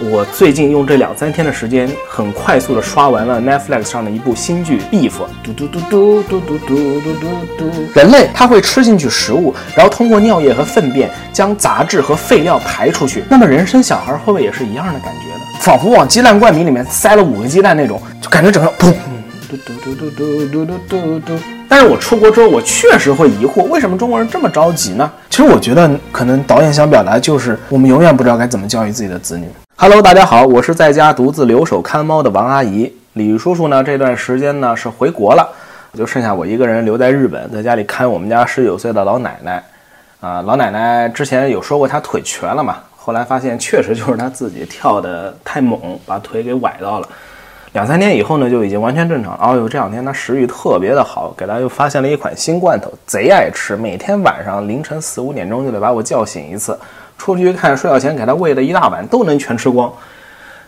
我最近用这两三天的时间，很快速的刷完了 Netflix 上的一部新剧《Beef》。嘟嘟嘟嘟嘟嘟嘟嘟嘟嘟。人类他会吃进去食物，然后通过尿液和粪便将杂质和废料排出去。那么人生小孩会不会也是一样的感觉呢？仿佛往鸡蛋灌饼里面塞了五个鸡蛋那种，就感觉整个砰。嘟嘟嘟嘟嘟嘟嘟嘟嘟。但是我出国之后，我确实会疑惑，为什么中国人这么着急呢？其实我觉得，可能导演想表达就是，我们永远不知道该怎么教育自己的子女。Hello，大家好，我是在家独自留守看猫的王阿姨。李叔叔呢，这段时间呢是回国了，就剩下我一个人留在日本，在家里看我们家十九岁的老奶奶。啊，老奶奶之前有说过她腿瘸了嘛，后来发现确实就是她自己跳的太猛，把腿给崴到了。两三天以后呢，就已经完全正常了。哦呦，这两天他食欲特别的好，给他又发现了一款新罐头，贼爱吃。每天晚上凌晨四五点钟就得把我叫醒一次，出去一看，睡觉前给他喂了一大碗，都能全吃光。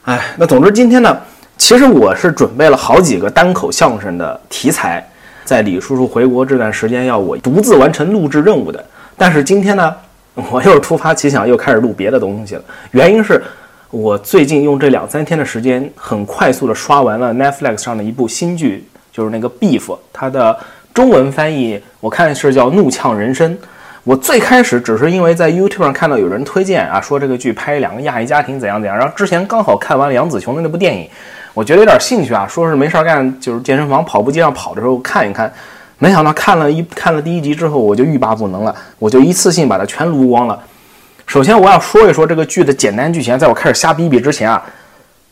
哎，那总之今天呢，其实我是准备了好几个单口相声的题材，在李叔叔回国这段时间要我独自完成录制任务的。但是今天呢，我又突发奇想，又开始录别的东西了。原因是。我最近用这两三天的时间，很快速的刷完了 Netflix 上的一部新剧，就是那个 Beef，它的中文翻译我看是叫《怒呛人生》。我最开始只是因为在 YouTube 上看到有人推荐啊，说这个剧拍两个亚裔家庭怎样怎样，然后之前刚好看完了杨紫琼的那部电影，我觉得有点兴趣啊，说是没事干，就是健身房跑步机上跑的时候看一看。没想到看了一看了第一集之后，我就欲罢不能了，我就一次性把它全撸光了。首先，我要说一说这个剧的简单剧情。在我开始瞎逼逼之前啊，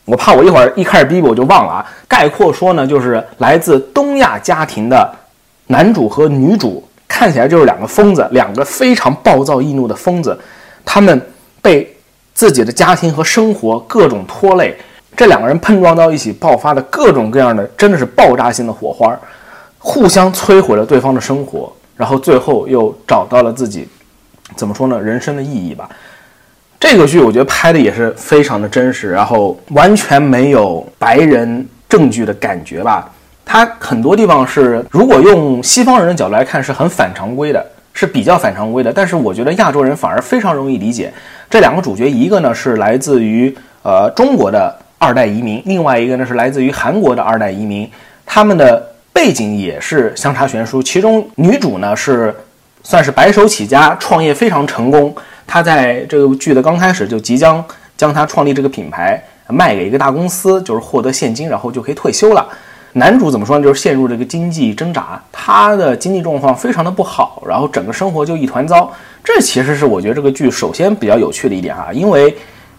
我怕我一会儿一开始逼逼我就忘了啊。概括说呢，就是来自东亚家庭的男主和女主，看起来就是两个疯子，两个非常暴躁易怒的疯子。他们被自己的家庭和生活各种拖累，这两个人碰撞到一起，爆发的各种各样的，真的是爆炸性的火花，互相摧毁了对方的生活，然后最后又找到了自己。怎么说呢？人生的意义吧。这个剧我觉得拍的也是非常的真实，然后完全没有白人证据的感觉吧。它很多地方是，如果用西方人的角度来看，是很反常规的，是比较反常规的。但是我觉得亚洲人反而非常容易理解。这两个主角，一个呢是来自于呃中国的二代移民，另外一个呢是来自于韩国的二代移民，他们的背景也是相差悬殊。其中女主呢是。算是白手起家，创业非常成功。他在这个剧的刚开始就即将将他创立这个品牌卖给一个大公司，就是获得现金，然后就可以退休了。男主怎么说呢？就是陷入这个经济挣扎，他的经济状况非常的不好，然后整个生活就一团糟。这其实是我觉得这个剧首先比较有趣的一点哈，因为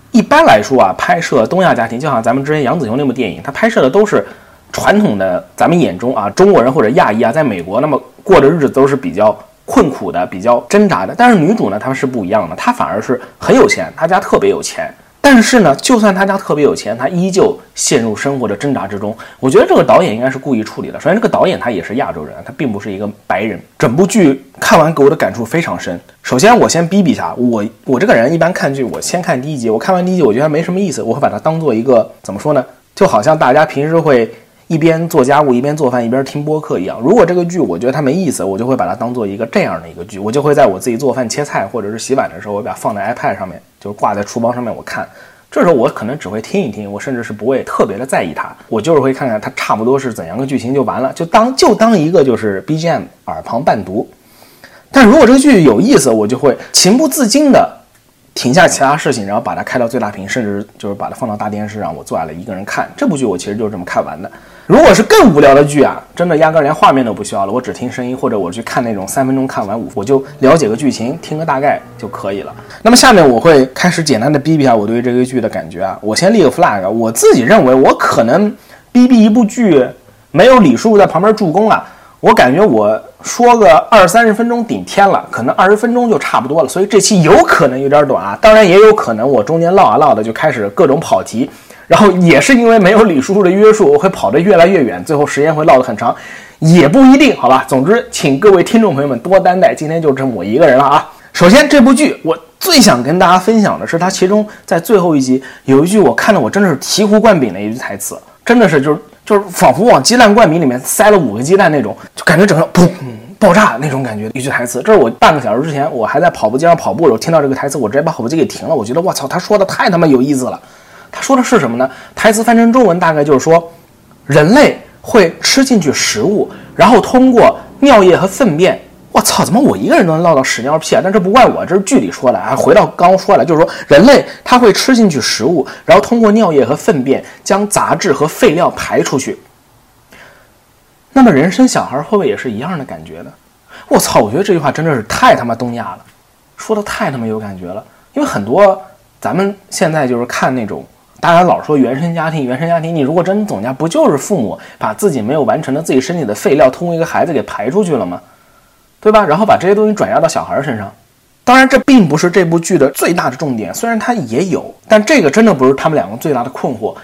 一般来说啊，拍摄东亚家庭，就像咱们之前杨紫琼那部电影，他拍摄的都是传统的咱们眼中啊中国人或者亚裔啊，在美国那么过的日子都是比较。困苦的，比较挣扎的，但是女主呢，她是不一样的，她反而是很有钱，她家特别有钱。但是呢，就算她家特别有钱，她依旧陷入生活的挣扎之中。我觉得这个导演应该是故意处理的。首先，这个导演他也是亚洲人，他并不是一个白人。整部剧看完给我的感触非常深。首先，我先逼逼一下我，我这个人一般看剧，我先看第一集，我看完第一集，我觉得没什么意思，我会把它当做一个怎么说呢？就好像大家平时会。一边做家务一边做饭一边听播客一样。如果这个剧我觉得它没意思，我就会把它当做一个这样的一个剧，我就会在我自己做饭切菜或者是洗碗的时候，我把它放在 iPad 上面，就是挂在厨房上面我看。这时候我可能只会听一听，我甚至是不会特别的在意它，我就是会看看它差不多是怎样个剧情就完了，就当就当一个就是 BGM 耳旁伴读。但如果这个剧有意思，我就会情不自禁的。停下其他事情，然后把它开到最大屏，甚至就是把它放到大电视上，我坐下来一个人看这部剧。我其实就是这么看完的。如果是更无聊的剧啊，真的压根连画面都不需要了，我只听声音，或者我去看那种三分钟看完五，我就了解个剧情，听个大概就可以了。那么下面我会开始简单的逼逼下我对于这个剧的感觉啊。我先立个 flag，我自己认为我可能逼逼一部剧没有李叔叔在旁边助攻啊。我感觉我说个二三十分钟顶天了，可能二十分钟就差不多了，所以这期有可能有点短啊。当然也有可能我中间唠啊唠的就开始各种跑题，然后也是因为没有李叔叔的约束，我会跑得越来越远，最后时间会唠得很长，也不一定，好吧。总之，请各位听众朋友们多担待，今天就剩我一个人了啊。首先，这部剧我最想跟大家分享的是，它其中在最后一集有一句我看的我真的是醍醐灌顶的一句台词，真的是就是。就是仿佛往鸡蛋灌饼里面塞了五个鸡蛋那种，就感觉整个砰爆炸那种感觉。一句台词，这是我半个小时之前，我还在跑步机上跑步的时候听到这个台词，我直接把跑步机给停了。我觉得我操，他说的太他妈有意思了。他说的是什么呢？台词翻成中文大概就是说，人类会吃进去食物，然后通过尿液和粪便。我操，怎么我一个人都能唠到屎尿屁啊？但这不怪我，这是剧里说的啊。回到刚刚说了，就是说人类他会吃进去食物，然后通过尿液和粪便将杂质和废料排出去。那么人生小孩会不会也是一样的感觉呢？我操，我觉得这句话真的是太他妈东亚了，说的太他妈有感觉了。因为很多咱们现在就是看那种，大家老说原生家庭，原生家庭，你如果真总结，不就是父母把自己没有完成的自己身体的废料通过一个孩子给排出去了吗？对吧？然后把这些东西转嫁到小孩身上。当然，这并不是这部剧的最大的重点，虽然它也有，但这个真的不是他们两个最大的困惑。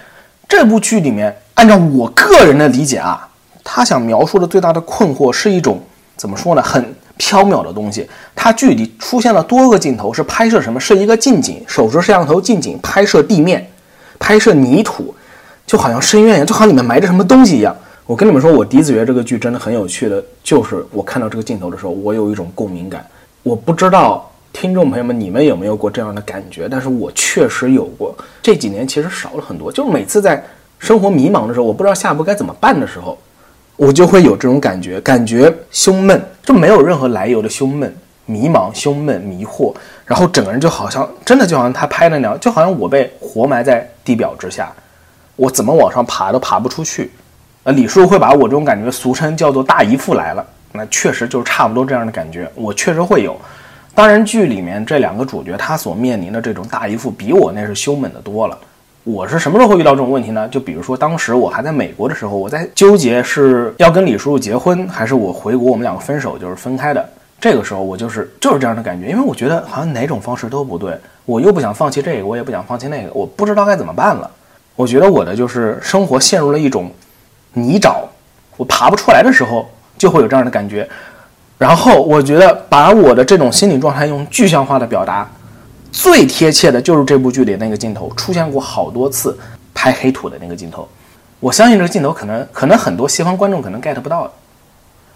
这部剧里面，按照我个人的理解啊，他想描述的最大的困惑是一种怎么说呢？很缥缈的东西。它剧里出现了多个镜头，是拍摄什么？是一个近景，手持摄像头近景拍摄地面，拍摄泥土，就好像深渊一样，就好像里面埋着什么东西一样。我跟你们说，我第一次觉得这个剧真的很有趣的，就是我看到这个镜头的时候，我有一种共鸣感。我不知道听众朋友们你们有没有过这样的感觉，但是我确实有过。这几年其实少了很多，就是每次在生活迷茫的时候，我不知道下一步该怎么办的时候，我就会有这种感觉，感觉胸闷，就没有任何来由的胸闷、迷茫、胸闷、迷惑，然后整个人就好像真的就好像他拍的那样，就好像我被活埋在地表之下，我怎么往上爬都爬不出去。呃，李叔会把我这种感觉俗称叫做“大姨父来了”，那确实就是差不多这样的感觉，我确实会有。当然，剧里面这两个主角他所面临的这种大姨父，比我那是凶猛的多了。我是什么时候会遇到这种问题呢？就比如说当时我还在美国的时候，我在纠结是要跟李叔叔结婚，还是我回国我们两个分手，就是分开的。这个时候我就是就是这样的感觉，因为我觉得好像哪种方式都不对，我又不想放弃这个，我也不想放弃那个，我不知道该怎么办了。我觉得我的就是生活陷入了一种。泥沼，我爬不出来的时候，就会有这样的感觉。然后我觉得把我的这种心理状态用具象化的表达，最贴切的就是这部剧里那个镜头，出现过好多次拍黑土的那个镜头。我相信这个镜头可能可能很多西方观众可能 get 不到。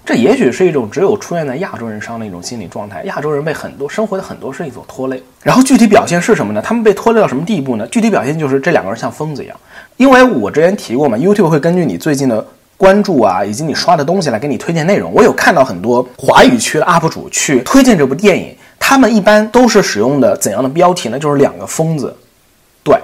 这也许是一种只有出现在亚洲人上的一种心理状态。亚洲人被很多生活的很多事情所拖累。然后具体表现是什么呢？他们被拖累到什么地步呢？具体表现就是这两个人像疯子一样。因为我之前提过嘛，YouTube 会根据你最近的关注啊，以及你刷的东西来给你推荐内容。我有看到很多华语区的 UP 主去推荐这部电影，他们一般都是使用的怎样的标题呢？就是两个疯子，对，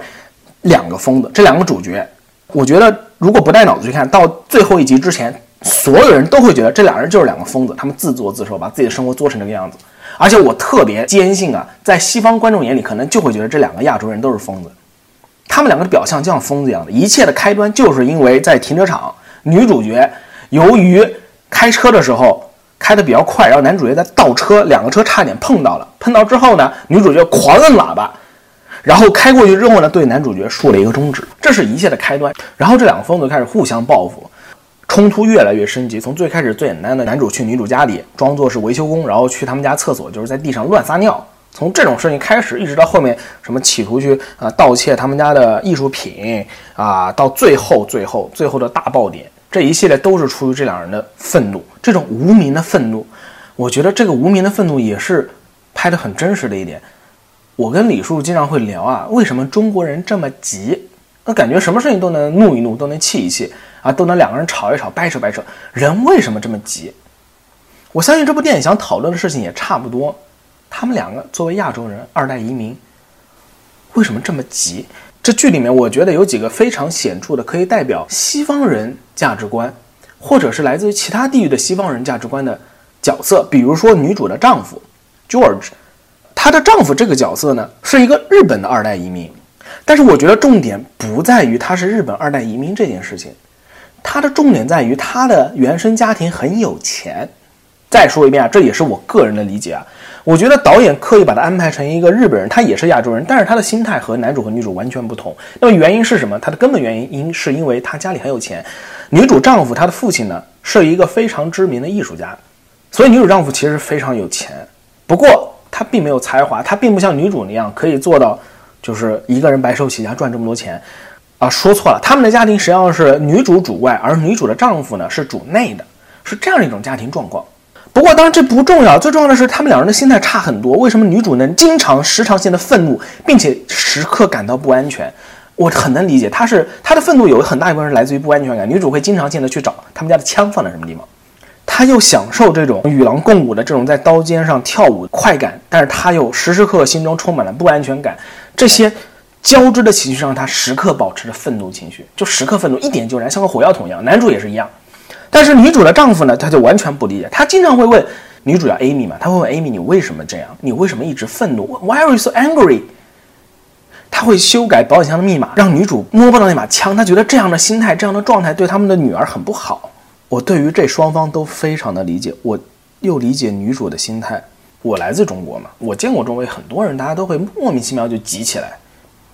两个疯子，这两个主角，我觉得如果不带脑子去看到最后一集之前，所有人都会觉得这两人就是两个疯子，他们自作自受，把自己的生活作成这个样子。而且我特别坚信啊，在西方观众眼里，可能就会觉得这两个亚洲人都是疯子。他们两个的表象就像疯子一样的，一切的开端就是因为在停车场，女主角由于开车的时候开的比较快，然后男主角在倒车，两个车差点碰到了，碰到之后呢，女主角狂摁喇叭，然后开过去之后呢，对男主角竖了一个中指，这是一切的开端。然后这两个疯子开始互相报复，冲突越来越升级，从最开始最简单的男主去女主家里装作是维修工，然后去他们家厕所就是在地上乱撒尿。从这种事情开始，一直到后面什么企图去啊盗窃他们家的艺术品啊，到最后最后最后的大爆点，这一系列都是出于这两人的愤怒，这种无名的愤怒。我觉得这个无名的愤怒也是拍的很真实的一点。我跟李叔经常会聊啊，为什么中国人这么急？那感觉什么事情都能怒一怒，都能气一气啊，都能两个人吵一吵，掰扯掰扯。人为什么这么急？我相信这部电影想讨论的事情也差不多。他们两个作为亚洲人，二代移民，为什么这么急？这剧里面我觉得有几个非常显著的，可以代表西方人价值观，或者是来自于其他地域的西方人价值观的角色。比如说女主的丈夫 George，她的丈夫这个角色呢是一个日本的二代移民，但是我觉得重点不在于他是日本二代移民这件事情，他的重点在于他的原生家庭很有钱。再说一遍啊，这也是我个人的理解啊。我觉得导演刻意把他安排成一个日本人，他也是亚洲人，但是他的心态和男主和女主完全不同。那么原因是什么？他的根本原因因是因为他家里很有钱。女主丈夫他的父亲呢是一个非常知名的艺术家，所以女主丈夫其实非常有钱。不过他并没有才华，他并不像女主那样可以做到就是一个人白手起家赚这么多钱啊。说错了，他们的家庭实际上是女主主外，而女主的丈夫呢是主内的，是这样一种家庭状况。不过，当然这不重要，最重要的是他们两人的心态差很多。为什么女主能经常、时常性的愤怒，并且时刻感到不安全？我很能理解，她是她的愤怒有很大一部分是来自于不安全感。女主会经常性的去找他们家的枪放在什么地方，她又享受这种与狼共舞的这种在刀尖上跳舞快感，但是她又时时刻刻心中充满了不安全感。这些交织的情绪让他时刻保持着愤怒情绪，就时刻愤怒，一点就燃，像个火药桶一样。男主也是一样，但是女主的丈夫呢，他就完全不理解，他经常会问女主叫 Amy 嘛，他会问 Amy 你为什么这样？你为什么一直愤怒？Why are you so angry？他会修改保险箱的密码，让女主摸不到那把枪。他觉得这样的心态、这样的状态对他们的女儿很不好。我对于这双方都非常的理解，我又理解女主的心态。我来自中国嘛，我见过周围很多人，大家都会莫名其妙就急起来。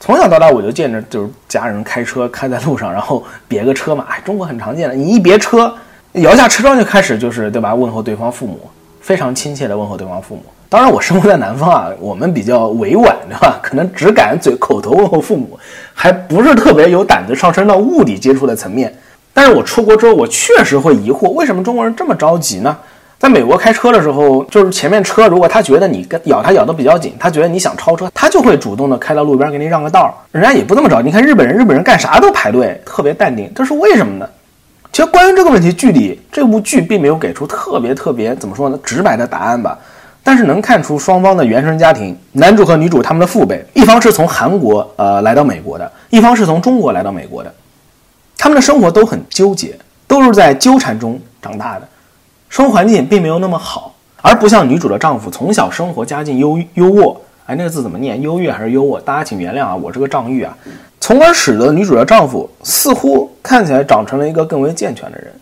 从小到大，我就见着就是家人开车开在路上，然后别个车嘛，哎，中国很常见的。你一别车，摇下车窗就开始就是对吧？问候对方父母，非常亲切的问候对方父母。当然，我生活在南方啊，我们比较委婉，对吧？可能只敢嘴口头问候父母，还不是特别有胆子上升到物理接触的层面。但是我出国之后，我确实会疑惑，为什么中国人这么着急呢？在美国开车的时候，就是前面车如果他觉得你跟咬他咬得比较紧，他觉得你想超车，他就会主动的开到路边给你让个道。人家也不这么着，你看日本人，日本人干啥都排队，特别淡定，这是为什么呢？其实关于这个问题，剧里这部剧并没有给出特别特别怎么说呢直白的答案吧。但是能看出双方的原生家庭，男主和女主他们的父辈，一方是从韩国呃来到美国的，一方是从中国来到美国的，他们的生活都很纠结，都是在纠缠中长大的，生活环境并没有那么好，而不像女主的丈夫从小生活家境优优渥，哎，那个字怎么念？优越还是优渥？大家请原谅啊，我这个丈玉啊，从而使得女主的丈夫似乎看起来长成了一个更为健全的人。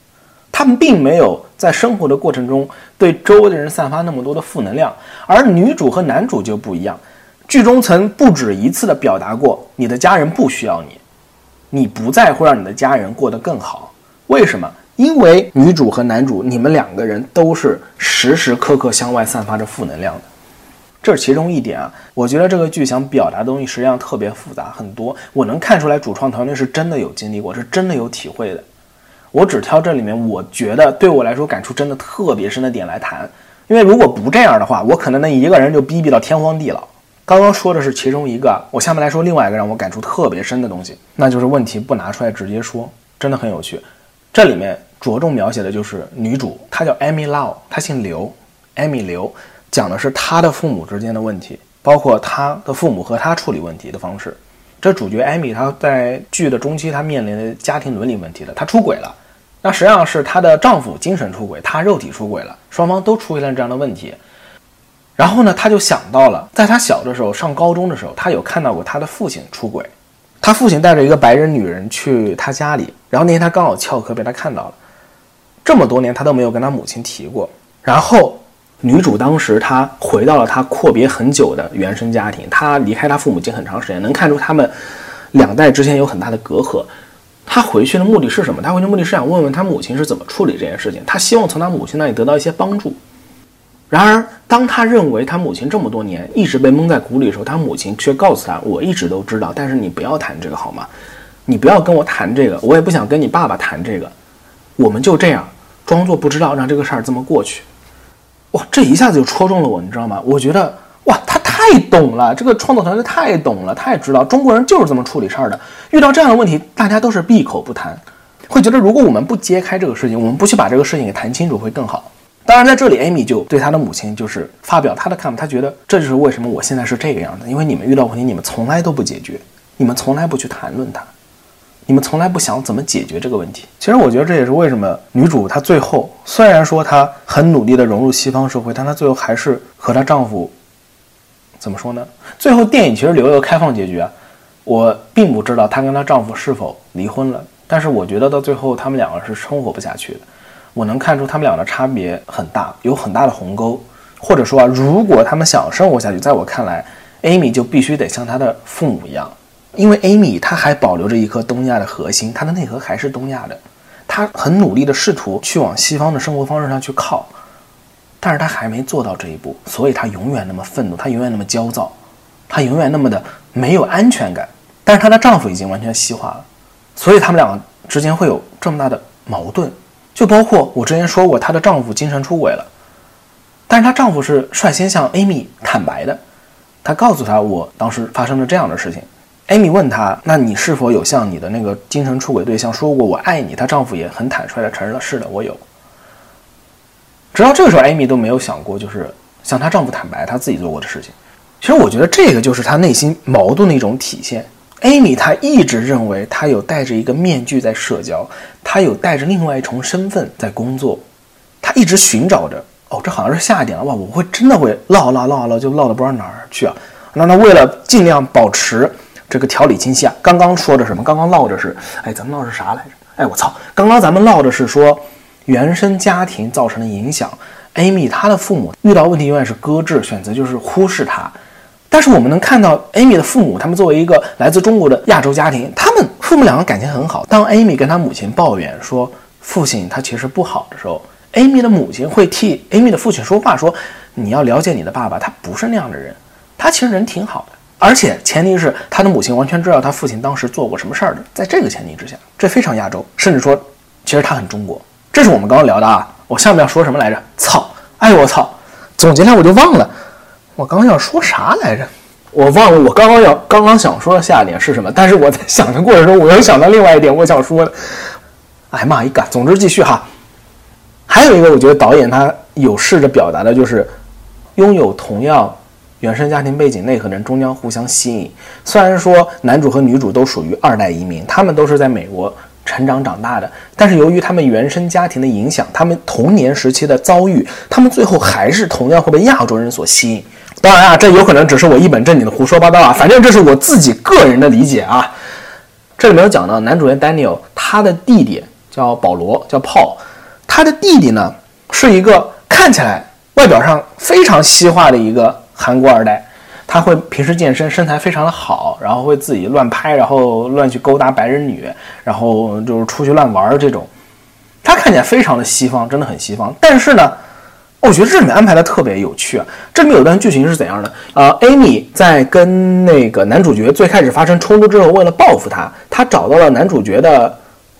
他们并没有在生活的过程中对周围的人散发那么多的负能量，而女主和男主就不一样。剧中曾不止一次的表达过，你的家人不需要你，你不再会让你的家人过得更好。为什么？因为女主和男主，你们两个人都是时时刻刻向外散发着负能量的，这是其中一点啊。我觉得这个剧想表达的东西实际上特别复杂，很多我能看出来，主创团队是真的有经历过，是真的有体会的。我只挑这里面我觉得对我来说感触真的特别深的点来谈，因为如果不这样的话，我可能那一个人就逼逼到天荒地老。刚刚说的是其中一个，我下面来说另外一个让我感触特别深的东西，那就是问题不拿出来直接说，真的很有趣。这里面着重描写的就是女主，她叫 Amy Lau，她姓刘，Amy 刘，讲的是她的父母之间的问题，包括她的父母和她处理问题的方式。这主角艾米，她在剧的中期，她面临的家庭伦理问题的，她出轨了。那实际上是她的丈夫精神出轨，她肉体出轨了，双方都出现了这样的问题。然后呢，她就想到了，在她小的时候，上高中的时候，她有看到过她的父亲出轨。他父亲带着一个白人女人去他家里，然后那天他刚好翘课被他看到了。这么多年，他都没有跟他母亲提过。然后女主当时她回到了她阔别很久的原生家庭，她离开她父母已经很长时间，能看出他们两代之间有很大的隔阂。她回去的目的是什么？她回去目的是想问问她母亲是怎么处理这件事情。她希望从她母亲那里得到一些帮助。然而，当他认为他母亲这么多年一直被蒙在鼓里的时候，他母亲却告诉他：“我一直都知道，但是你不要谈这个好吗？你不要跟我谈这个，我也不想跟你爸爸谈这个。我们就这样装作不知道，让这个事儿这么过去。”哇，这一下子就戳中了我，你知道吗？我觉得。哇，他太懂了，这个创作团队太懂了，太知道中国人就是这么处理事儿的。遇到这样的问题，大家都是闭口不谈，会觉得如果我们不揭开这个事情，我们不去把这个事情给谈清楚，会更好。当然，在这里，Amy 就对他的母亲就是发表他的看法，他觉得这就是为什么我现在是这个样子，因为你们遇到问题，你们从来都不解决，你们从来不去谈论它，你们从来不想怎么解决这个问题。其实，我觉得这也是为什么女主她最后虽然说她很努力的融入西方社会，但她最后还是和她丈夫。怎么说呢？最后电影其实留了个开放结局啊。我并不知道她跟她丈夫是否离婚了，但是我觉得到最后他们两个是生活不下去的。我能看出他们俩的差别很大，有很大的鸿沟。或者说啊，如果他们想生活下去，在我看来，Amy 就必须得像她的父母一样，因为 Amy 她还保留着一颗东亚的核心，她的内核还是东亚的。她很努力的试图去往西方的生活方式上去靠。但是她还没做到这一步，所以她永远那么愤怒，她永远那么焦躁，她永远那么的没有安全感。但是她的丈夫已经完全西化了，所以他们两个之间会有这么大的矛盾。就包括我之前说过，她的丈夫精神出轨了，但是她丈夫是率先向 Amy 坦白的，他告诉她我当时发生了这样的事情，Amy 问他：“那你是否有向你的那个精神出轨对象说过我爱你？”她丈夫也很坦率地承认了：“是的，我有。”直到这个时候，Amy 都没有想过，就是向她丈夫坦白她自己做过的事情。其实我觉得这个就是她内心矛盾的一种体现。Amy 她一直认为她有戴着一个面具在社交，她有带着另外一重身份在工作，她一直寻找着。哦，这好像是下一点了哇！我会真的会唠唠唠唠，就唠到不知道哪儿去啊。那那为了尽量保持这个条理清晰啊，刚刚说的什么？刚刚唠着是，哎，咱们唠是啥来着？哎，我操！刚刚咱们唠的是说。原生家庭造成的影响，Amy 她的父母遇到问题永远是搁置，选择就是忽视她。但是我们能看到 Amy 的父母，他们作为一个来自中国的亚洲家庭，他们父母两个感情很好。当 Amy 跟他母亲抱怨说父亲他其实不好的时候，Amy 的母亲会替 Amy 的父亲说话，说你要了解你的爸爸，他不是那样的人，他其实人挺好的。而且前提是他的母亲完全知道他父亲当时做过什么事儿的。在这个前提之下，这非常亚洲，甚至说其实他很中国。这是我们刚刚聊的啊，我下面要说什么来着？操！哎我操！总结下我就忘了，我刚刚要说啥来着？我忘了我刚刚要刚刚想说的下一点是什么？但是我在想的过程中，我又想到另外一点我想说的。哎妈一个！总之继续哈。还有一个，我觉得导演他有试着表达的就是，拥有同样原生家庭背景内核的人终将互相吸引。虽然说男主和女主都属于二代移民，他们都是在美国。成长长大的，但是由于他们原生家庭的影响，他们童年时期的遭遇，他们最后还是同样会被亚洲人所吸引。当然啊，这有可能只是我一本正经的胡说八道啊，反正这是我自己个人的理解啊。这里面有讲到男主角 Daniel，他的弟弟叫保罗，叫 Paul，他的弟弟呢是一个看起来外表上非常西化的一个韩国二代。他会平时健身，身材非常的好，然后会自己乱拍，然后乱去勾搭白人女，然后就是出去乱玩这种。他看起来非常的西方，真的很西方。但是呢，我觉得这里面安排的特别有趣啊。这里面有段剧情是怎样的？呃，Amy 在跟那个男主角最开始发生冲突之后，为了报复他，他找到了男主角的，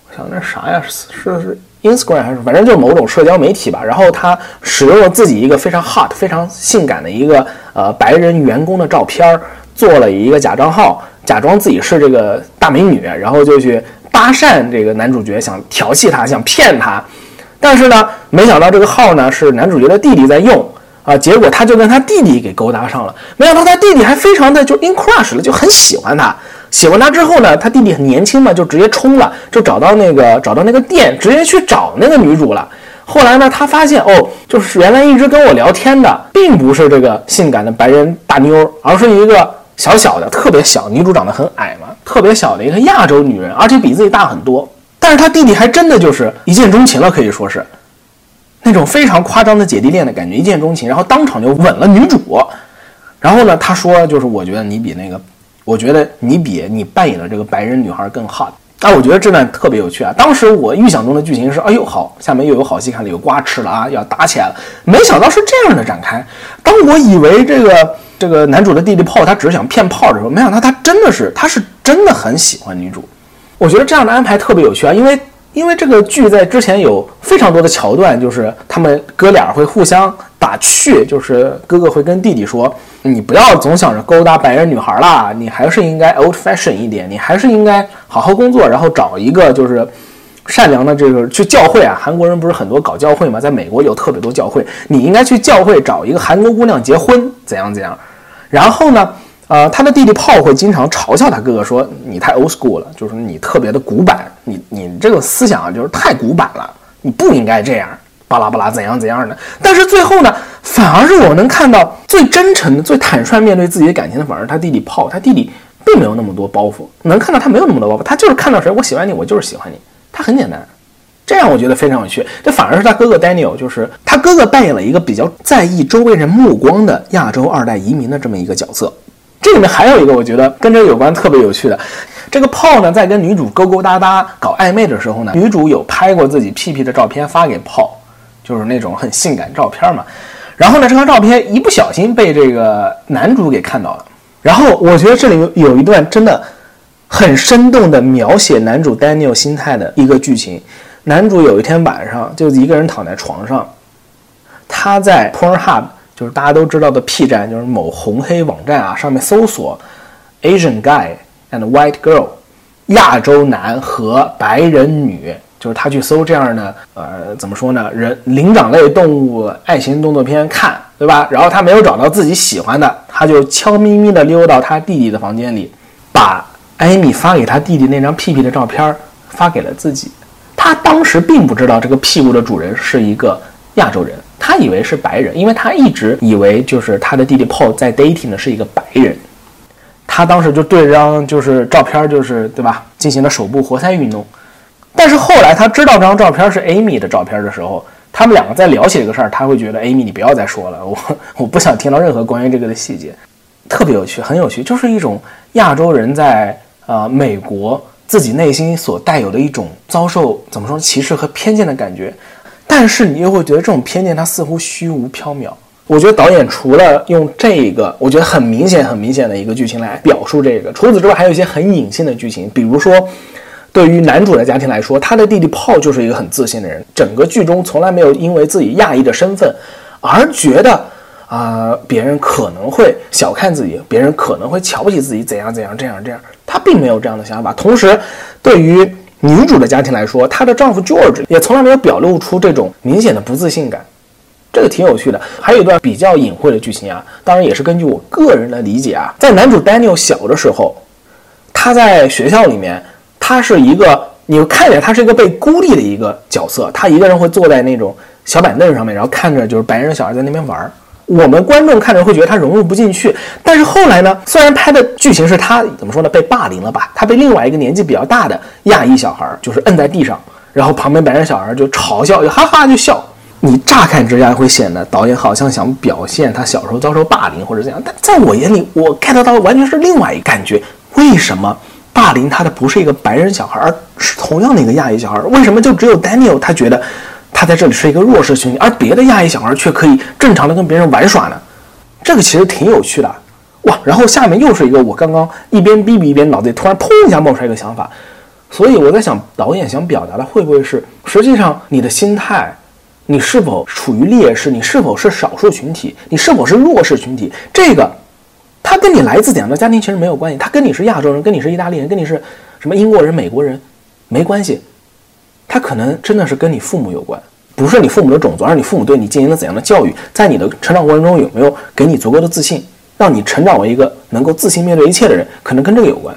我想那啥呀？是是。Instagram 还是反正就是某种社交媒体吧，然后他使用了自己一个非常 hot、非常性感的一个呃白人员工的照片，做了一个假账号，假装自己是这个大美女，然后就去搭讪这个男主角，想调戏他，想骗他。但是呢，没想到这个号呢是男主角的弟弟在用啊，结果他就跟他弟弟给勾搭上了。没想到他弟弟还非常的就 in crush 了，就很喜欢他。喜欢他之后呢，他弟弟很年轻嘛，就直接冲了，就找到那个找到那个店，直接去找那个女主了。后来呢，他发现哦，就是原来一直跟我聊天的，并不是这个性感的白人大妞，而是一个小小的、特别小，女主长得很矮嘛，特别小的一个亚洲女人，而且比自己大很多。但是他弟弟还真的就是一见钟情了，可以说是那种非常夸张的姐弟恋的感觉，一见钟情，然后当场就吻了女主。然后呢，他说就是我觉得你比那个。我觉得你比你扮演的这个白人女孩更 hot，啊，我觉得这段特别有趣啊。当时我预想中的剧情是，哎呦好，下面又有好戏看了，有瓜吃了啊，要打起来了。没想到是这样的展开。当我以为这个这个男主的弟弟炮他只是想骗炮的时候，没想到他真的是，他是真的很喜欢女主。我觉得这样的安排特别有趣啊，因为因为这个剧在之前有非常多的桥段，就是他们哥俩会互相打趣，就是哥哥会跟弟弟说。你不要总想着勾搭白人女孩啦，你还是应该 old fashion 一点，你还是应该好好工作，然后找一个就是善良的这个去教会啊。韩国人不是很多搞教会嘛？在美国有特别多教会，你应该去教会找一个韩国姑娘结婚，怎样怎样。然后呢，呃，他的弟弟炮会经常嘲笑他哥哥说：“你太 old school 了，就是你特别的古板，你你这个思想啊就是太古板了，你不应该这样。”巴拉巴拉怎样怎样的，但是最后呢，反而是我能看到最真诚的、最坦率面对自己的感情的，反而他弟弟炮。他弟弟并没有那么多包袱，能看到他没有那么多包袱，他就是看到谁，我喜欢你，我就是喜欢你，他很简单。这样我觉得非常有趣。这反而是他哥哥 Daniel，就是他哥哥扮演了一个比较在意周围人目光的亚洲二代移民的这么一个角色。这里面还有一个我觉得跟这个有关特别有趣的，这个炮呢在跟女主勾勾搭搭搞暧昧的时候呢，女主有拍过自己屁屁的照片发给炮。就是那种很性感照片嘛，然后呢，这张照片一不小心被这个男主给看到了。然后我觉得这里有有一段真的很生动的描写男主 Daniel 心态的一个剧情。男主有一天晚上就一个人躺在床上，他在 Pornhub，就是大家都知道的 P 站，就是某红黑网站啊，上面搜索 Asian guy and white girl，亚洲男和白人女，就是他去搜这样的呃怎么说呢，人灵长类动物爱情动作片看，对吧？然后他没有找到自己喜欢的，他就悄咪咪的溜到他弟弟的房间里，把艾米发给他弟弟那张屁屁的照片发给了自己。他当时并不知道这个屁股的主人是一个亚洲人，他以为是白人，因为他一直以为就是他的弟弟 Paul 在 dating 的是一个白人。他当时就对这张就是照片，就是对吧，进行了手部活塞运动。但是后来他知道这张照片是 Amy 的照片的时候，他们两个在聊起这个事儿，他会觉得 Amy 你不要再说了，我 我不想听到任何关于这个的细节。特别有趣，很有趣，就是一种亚洲人在呃美国自己内心所带有的一种遭受怎么说歧视和偏见的感觉。但是你又会觉得这种偏见它似乎虚无缥缈。我觉得导演除了用这个，我觉得很明显、很明显的一个剧情来表述这个，除此之外，还有一些很隐性的剧情。比如说，对于男主的家庭来说，他的弟弟炮就是一个很自信的人，整个剧中从来没有因为自己亚裔的身份而觉得啊别人可能会小看自己，别人可能会瞧不起自己，怎样怎样这样这样，他并没有这样的想法。同时，对于女主的家庭来说，她的丈夫 George 也从来没有表露出这种明显的不自信感。这个挺有趣的，还有一段比较隐晦的剧情啊，当然也是根据我个人的理解啊，在男主 Daniel 小的时候，他在学校里面，他是一个，你看起来他是一个被孤立的一个角色，他一个人会坐在那种小板凳上面，然后看着就是白人小孩在那边玩，我们观众看着会觉得他融入不进去，但是后来呢，虽然拍的剧情是他怎么说呢，被霸凌了吧，他被另外一个年纪比较大的亚裔小孩就是摁在地上，然后旁边白人小孩就嘲笑，就哈哈就笑。你乍看之下会显得导演好像想表现他小时候遭受霸凌或者怎样，但在我眼里，我 get 到完全是另外一个感觉。为什么霸凌他的不是一个白人小孩，而是同样的一个亚裔小孩？为什么就只有 Daniel 他觉得他在这里是一个弱势群体，而别的亚裔小孩却可以正常的跟别人玩耍呢？这个其实挺有趣的哇！然后下面又是一个我刚刚一边逼逼一边脑子里突然砰一下冒出来一个想法，所以我在想，导演想表达的会不会是，实际上你的心态？你是否处于劣势？你是否是少数群体？你是否是弱势群体？这个，他跟你来自怎样的家庭其实没有关系。他跟你是亚洲人，跟你是意大利人，跟你是什么英国人、美国人，没关系。他可能真的是跟你父母有关，不是你父母的种族，而是你父母对你进行了怎样的教育，在你的成长过程中有没有给你足够的自信，让你成长为一个能够自信面对一切的人，可能跟这个有关。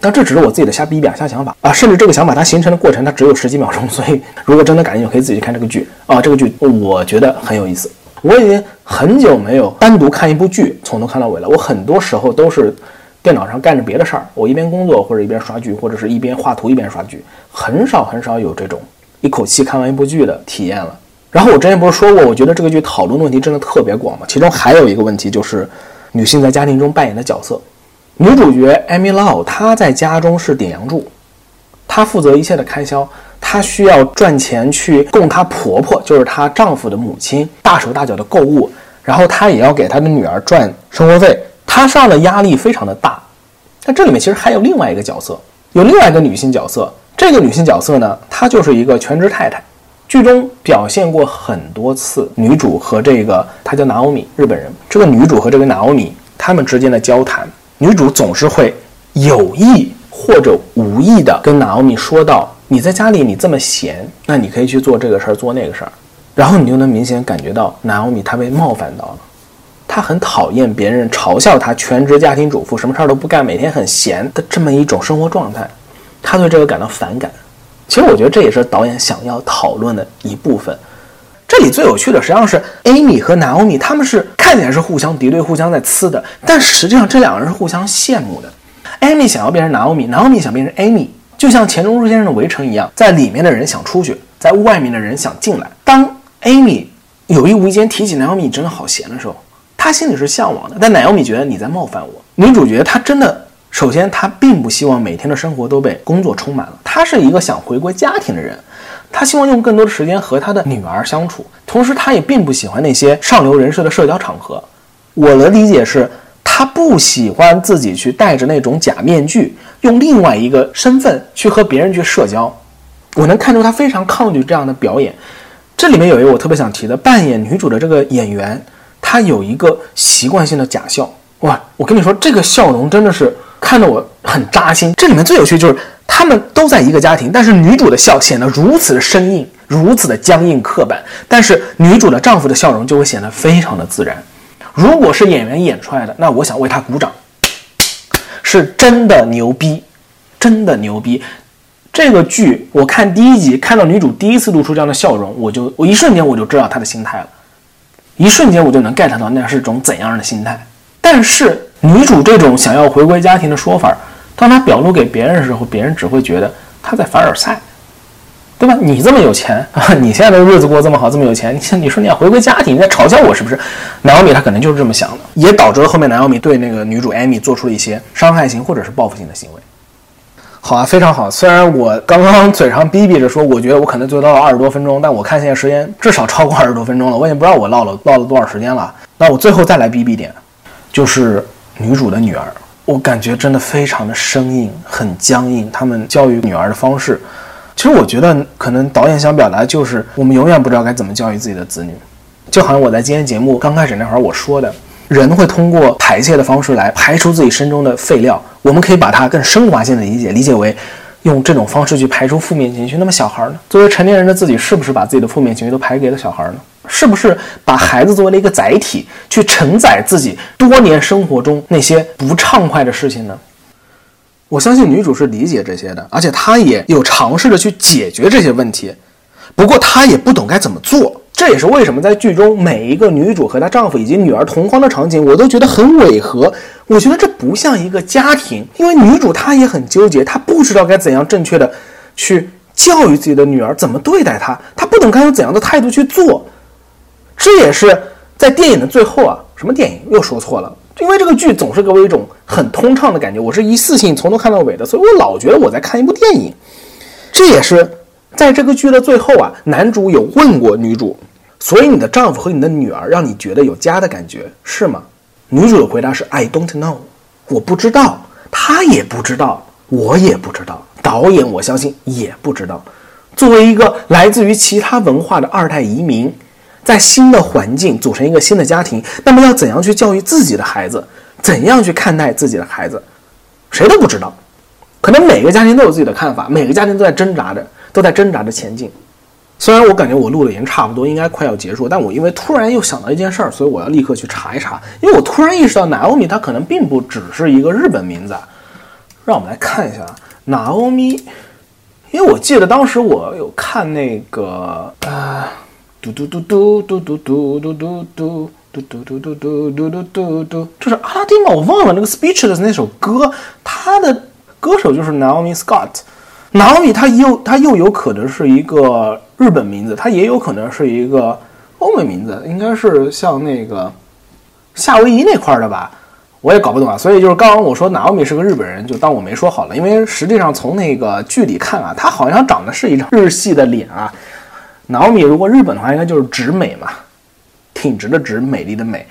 但这只是我自己的瞎逼逼瞎想法啊！甚至这个想法它形成的过程它只有十几秒钟，所以如果真的感兴趣，可以自己去看这个剧啊！这个剧我觉得很有意思。我已经很久没有单独看一部剧从头看到尾了。我很多时候都是电脑上干着别的事儿，我一边工作或者一边刷剧，或者是一边画图一边刷剧，很少很少有这种一口气看完一部剧的体验了。然后我之前不是说过，我觉得这个剧讨论的问题真的特别广嘛？其中还有一个问题就是女性在家庭中扮演的角色。女主角 Amy Lau，她在家中是顶梁柱，她负责一切的开销，她需要赚钱去供她婆婆，就是她丈夫的母亲，大手大脚的购物，然后她也要给她的女儿赚生活费，他上的压力非常的大。那这里面其实还有另外一个角色，有另外一个女性角色，这个女性角色呢，她就是一个全职太太，剧中表现过很多次，女主和这个她叫 Naomi 日本人，这个女主和这个 Naomi 他们之间的交谈。女主总是会有意或者无意的跟娜奥米说到：“你在家里你这么闲，那你可以去做这个事儿，做那个事儿。”然后你就能明显感觉到娜奥米她被冒犯到了，他很讨厌别人嘲笑他全职家庭主妇，什么事儿都不干，每天很闲的这么一种生活状态，他对这个感到反感。其实我觉得这也是导演想要讨论的一部分。这里最有趣的实际上是 Amy 和 Naomi，他们是看起来是互相敌对、互相在呲的，但实际上这两个人是互相羡慕的。Amy 想要变成 Naomi，Naomi 想变成 Amy，就像钱钟书先生的《围城》一样，在里面的人想出去，在外面的人想进来。当 Amy 有意无意间提起 Naomi 真的好闲的时候，他心里是向往的，但奶油米觉得你在冒犯我。女主角她真的，首先她并不希望每天的生活都被工作充满了，她是一个想回归家庭的人。他希望用更多的时间和他的女儿相处，同时他也并不喜欢那些上流人士的社交场合。我的理解是，他不喜欢自己去戴着那种假面具，用另外一个身份去和别人去社交。我能看出他非常抗拒这样的表演。这里面有一个我特别想提的，扮演女主的这个演员，他有一个习惯性的假笑。哇，我跟你说，这个笑容真的是看得我很扎心。这里面最有趣就是他们都在一个家庭，但是女主的笑显得如此的生硬，如此的僵硬刻板，但是女主的丈夫的笑容就会显得非常的自然。如果是演员演出来的，那我想为他鼓掌，是真的牛逼，真的牛逼。这个剧我看第一集，看到女主第一次露出这样的笑容，我就我一瞬间我就知道她的心态了，一瞬间我就能 get 到那是种怎样的心态。但是女主这种想要回归家庭的说法，当她表露给别人的时候，别人只会觉得她在凡尔赛，对吧？你这么有钱啊，你现在的日子过这么好，这么有钱，你 你说你要回归家庭，你在嘲笑我是不是？南奥米她可能就是这么想的，也导致了后面南奥米对那个女主艾米做出了一些伤害性或者是报复性的行为。好啊，非常好。虽然我刚刚嘴上逼逼着说，我觉得我可能最多唠了二十多分钟，但我看现在时间至少超过二十多分钟了，我也不知道我唠了唠了多少时间了。那我最后再来逼逼点，就是女主的女儿，我感觉真的非常的生硬，很僵硬。他们教育女儿的方式，其实我觉得可能导演想表达就是，我们永远不知道该怎么教育自己的子女，就好像我在今天节目刚开始那会儿我说的。人会通过排泄的方式来排出自己身中的废料，我们可以把它更升华性的理解，理解为用这种方式去排出负面情绪。那么小孩呢？作为成年人的自己，是不是把自己的负面情绪都排给了小孩呢？是不是把孩子作为了一个载体，去承载自己多年生活中那些不畅快的事情呢？我相信女主是理解这些的，而且她也有尝试着去解决这些问题，不过她也不懂该怎么做。这也是为什么在剧中每一个女主和她丈夫以及女儿同框的场景，我都觉得很违和。我觉得这不像一个家庭，因为女主她也很纠结，她不知道该怎样正确的去教育自己的女儿，怎么对待她，她不懂该用怎样的态度去做。这也是在电影的最后啊，什么电影又说错了？因为这个剧总是给我一种很通畅的感觉，我是一次性从头看到尾的，所以我老觉得我在看一部电影。这也是。在这个剧的最后啊，男主有问过女主，所以你的丈夫和你的女儿让你觉得有家的感觉是吗？女主的回答是 I don't know，我不知道，他也不知道，我也不知道，导演我相信也不知道。作为一个来自于其他文化的二代移民，在新的环境组成一个新的家庭，那么要怎样去教育自己的孩子，怎样去看待自己的孩子，谁都不知道。可能每个家庭都有自己的看法，每个家庭都在挣扎着。都在挣扎着前进，虽然我感觉我录的已经差不多，应该快要结束，但我因为突然又想到一件事儿，所以我要立刻去查一查。因为我突然意识到，Naomi 她可能并不只是一个日本名字。让我们来看一下 Naomi，因为我记得当时我有看那个啊，嘟嘟嘟嘟嘟嘟嘟嘟嘟嘟嘟嘟嘟嘟嘟嘟嘟嘟嘟，这是阿拉丁嘛？我忘了那个 Speechless 那首歌，他的歌手就是 Naomi Scott。Naomi，它又它又有可能是一个日本名字，它也有可能是一个欧美名字，应该是像那个夏威夷那块的吧，我也搞不懂啊。所以就是刚刚我说 Naomi 是个日本人，就当我没说好了，因为实际上从那个剧里看啊，他好像长得是一张日系的脸啊。Naomi 如果日本的话，应该就是直美嘛，挺直的直，美丽的美。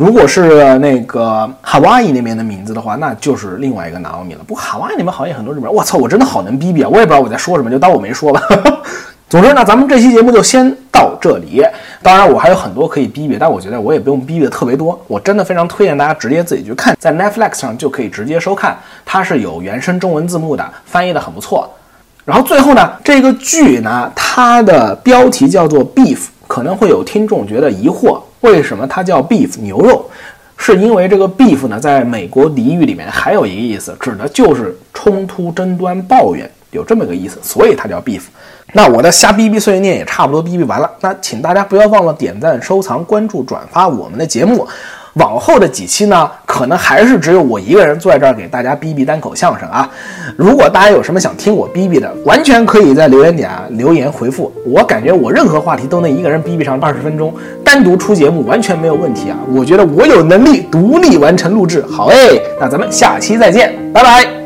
如果是那个 Hawaii 那边的名字的话，那就是另外一个南奥米了。不过 Hawaii 那边好像也很多日本人。我操，我真的好能逼逼啊！我也不知道我在说什么，就当我没说吧。总之呢，咱们这期节目就先到这里。当然，我还有很多可以逼逼，但我觉得我也不用逼逼的特别多。我真的非常推荐大家直接自己去看，在 Netflix 上就可以直接收看，它是有原声中文字幕的，翻译的很不错。然后最后呢，这个剧呢，它的标题叫做 Beef，可能会有听众觉得疑惑。为什么它叫 beef 牛肉？是因为这个 beef 呢，在美国俚语里面还有一个意思，指的就是冲突、争端、抱怨，有这么个意思，所以它叫 beef。那我的瞎逼逼碎碎念也差不多逼逼完了，那请大家不要忘了点赞、收藏、关注、转发我们的节目。往后的几期呢，可能还是只有我一个人坐在这儿给大家逼逼单口相声啊。如果大家有什么想听我逼逼的，完全可以在留言点啊留言回复。我感觉我任何话题都能一个人逼逼上二十分钟，单独出节目完全没有问题啊。我觉得我有能力独立完成录制。好诶，那咱们下期再见，拜拜。